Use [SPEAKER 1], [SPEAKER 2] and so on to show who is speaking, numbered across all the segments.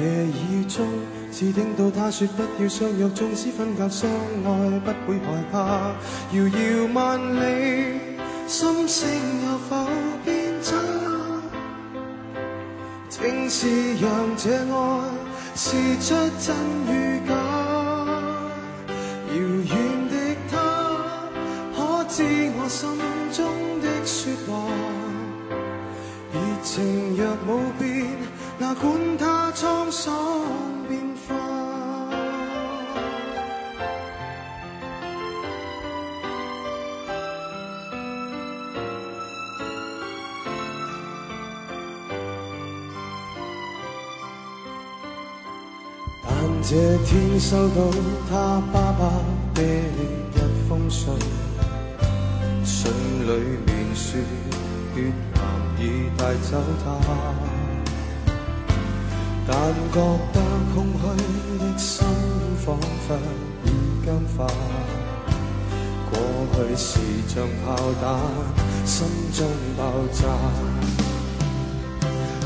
[SPEAKER 1] 夜雨中，只聽到他說：不要相約，纵使分隔，相愛不會害怕。遙遙萬里，心聲有否變差？正是讓這愛试出真與假。遥遠的他，可知我心中的说話？熱情若无變。那管它沧桑变化，但这天收到他爸爸的一封信，信里面说血癌已带走他。但觉得空虚的心仿佛已僵化，过去是像炮弹，心中爆炸。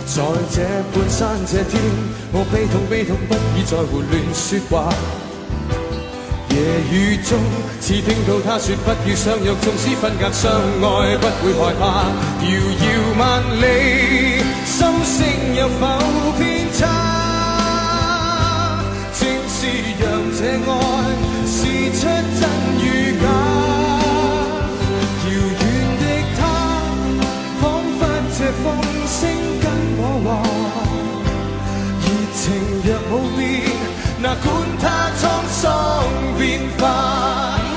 [SPEAKER 1] 在这半山这天，我悲痛悲痛，不已再胡乱说话。夜雨中，似听到他说不要相约，纵使分隔相爱，不会害怕。遥遥万里，心声有否？差，正是让这爱试出真与假，遥远的他，仿佛这风声跟我话，热情若无变，哪管他沧桑变化。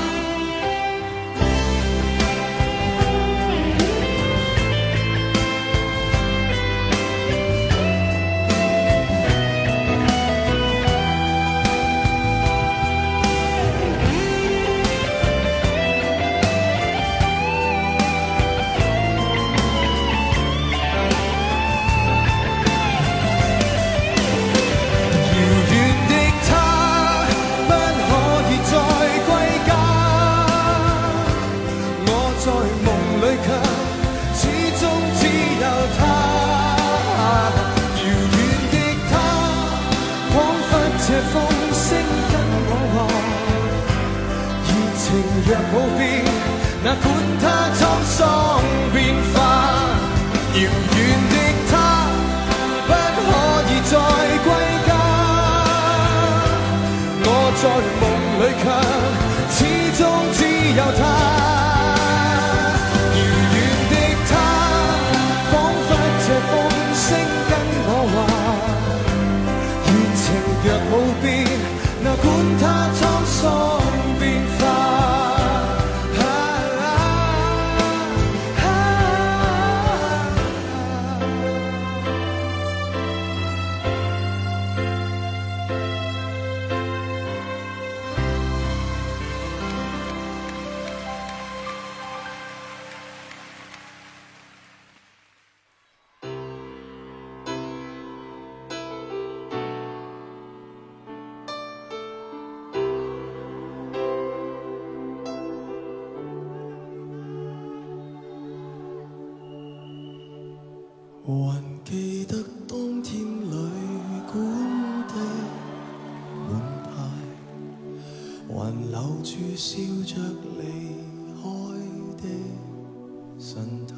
[SPEAKER 1] 若无变，哪管它沧桑变化。遥远的他，不可以再归家。我在梦里却，始终只有他。留住笑着离开的神态，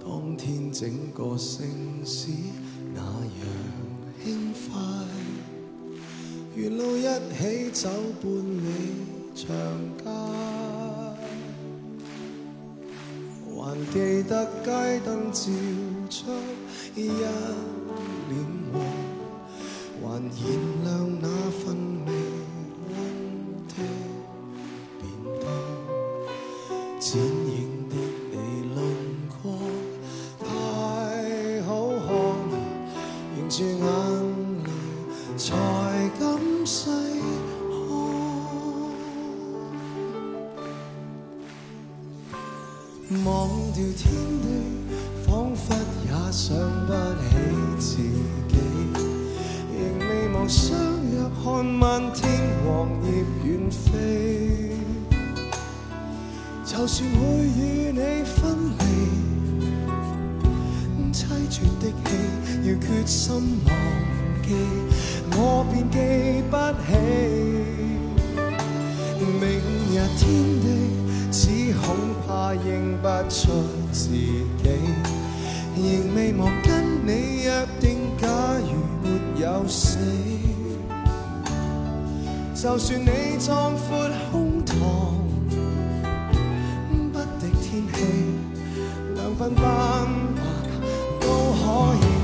[SPEAKER 1] 当天整个城市那样轻快，沿路一起走半里长街，还记得街灯照出一脸黄，还演。与你分离，猜绝的戏，要决心忘记，我便记不起。明日天地，只恐怕认不出自己，仍未忘跟你约定，假如没有死，就算你壮阔胸膛。天气两分半吧，都可以。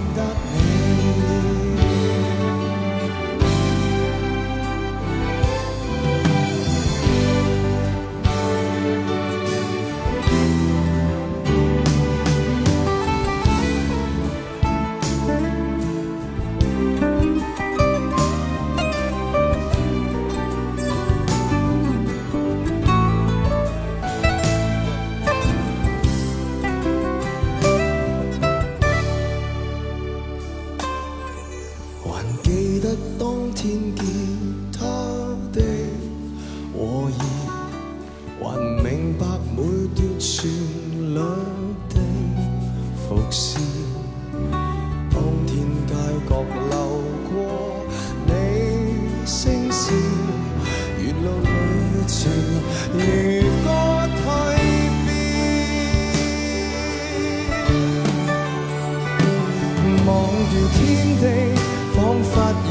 [SPEAKER 1] 还记得当天见。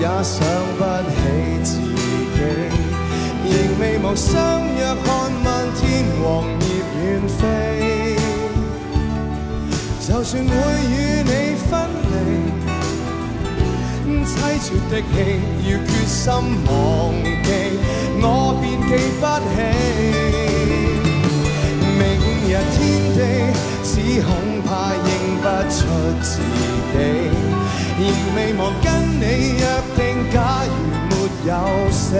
[SPEAKER 1] 也想不起自己，仍未忘相约看漫天黄叶远飞。就算会与你分离，凄绝的戏要决心忘记，我便记不起。明日天地，只恐怕认不出自己。仍未忘跟你约定，假如没有死，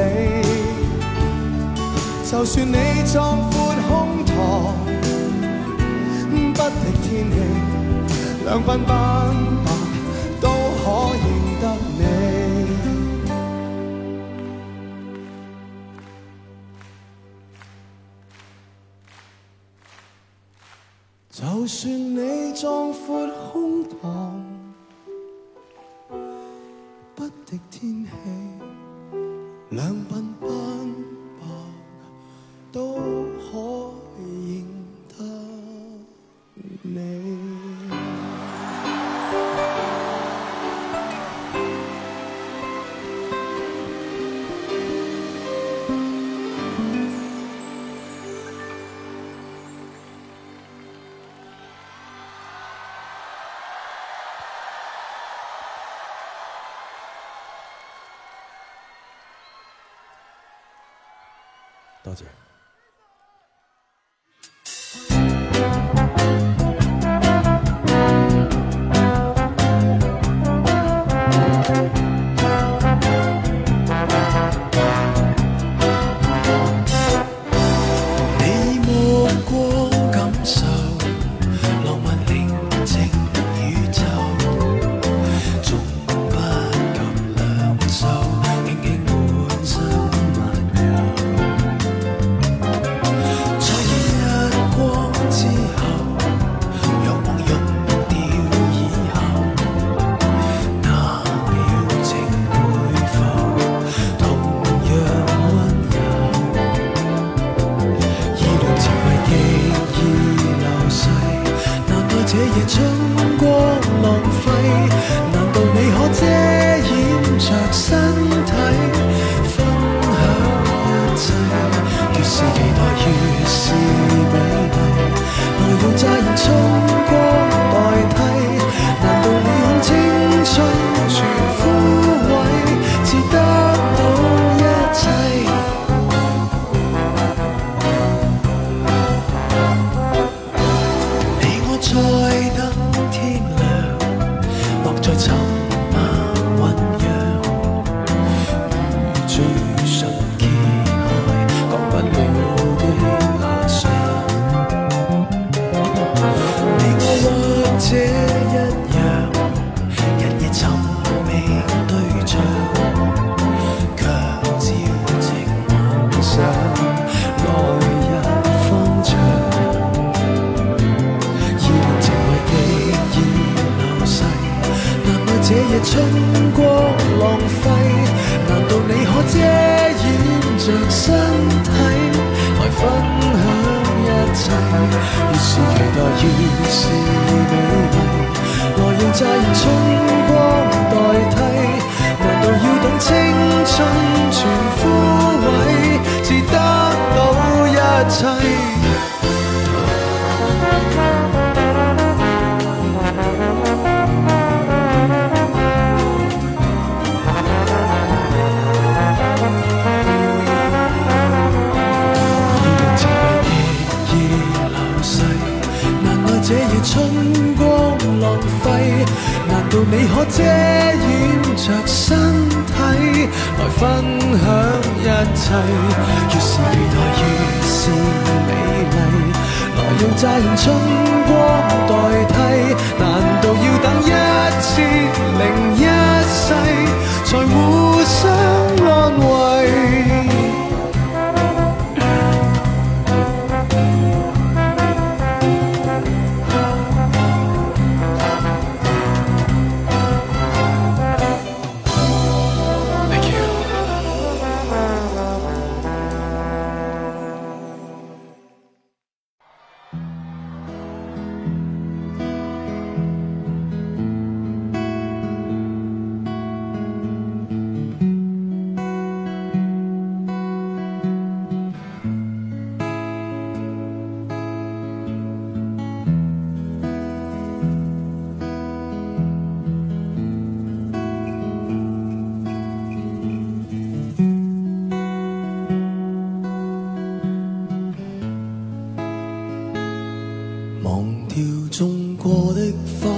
[SPEAKER 1] 就算你壮阔胸膛，不敌天气，两鬓斑白都可认得你。就算你壮阔胸膛。天气。大姐。春光浪费，难道你可遮掩着身体来分享一切？越是期待越是美丽，来用乍然春光代替，难道要等青春全枯萎，至得到一切？你可遮掩着身体，来分享一切。越是期待，越是美丽。来用乍现春光代替。过的花，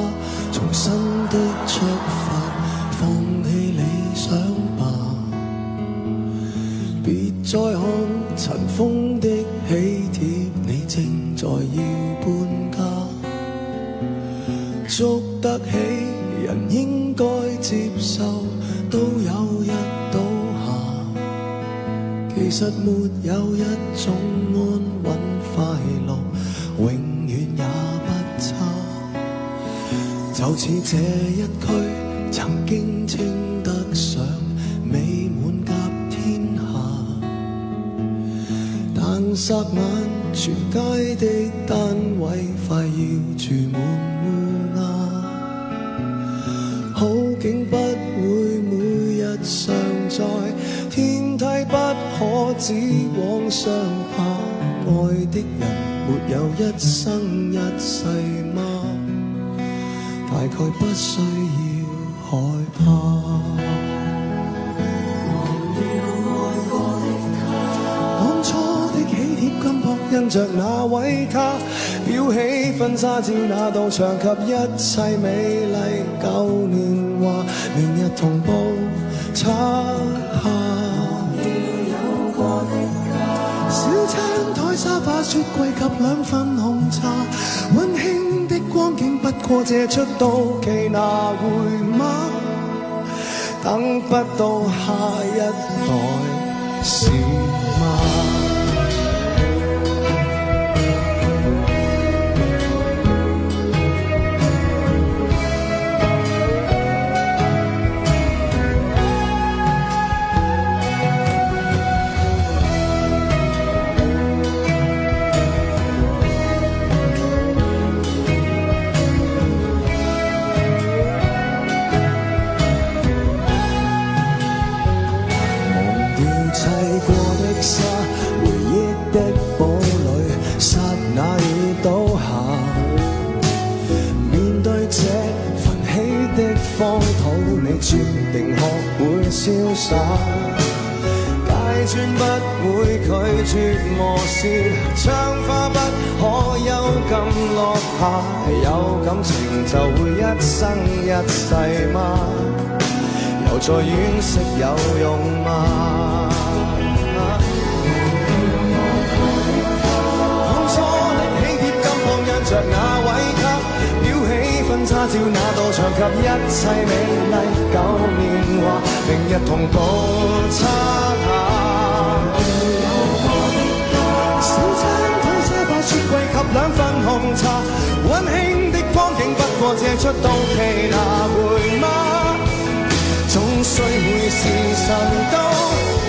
[SPEAKER 1] 从新的出发，放弃理想吧。别再看尘封的喜帖，你正在要搬家。捉得起人应该接受，都有一倒下。其实没有一种爱。好似这一区曾经称得上美满甲天下，但霎眼全街的单位快要住满乌鸦。好景不会每日常在，天梯不可只往上爬，爱的人没有一生一世吗？大概不需要害怕。忘掉爱过的他，当初的喜帖金箔，印着那位他，裱起婚纱照那道墙及一切美丽旧年华，明日同步拆下。忘掉有过的家，小餐台、沙发、雪柜及两份红茶，温馨。过这出妒忌拿回吗？等不到下一代是吗？注定学会潇洒，街砖不会拒绝磨蚀，窗花不可有禁落下。有感情就会一生一世吗？又在惋惜有用吗？及一切美丽旧年华，明日同步擦下。小餐馆沙发、雪柜及两份红茶，温馨的光景不过借出到期拿回吗？总需会时辰都。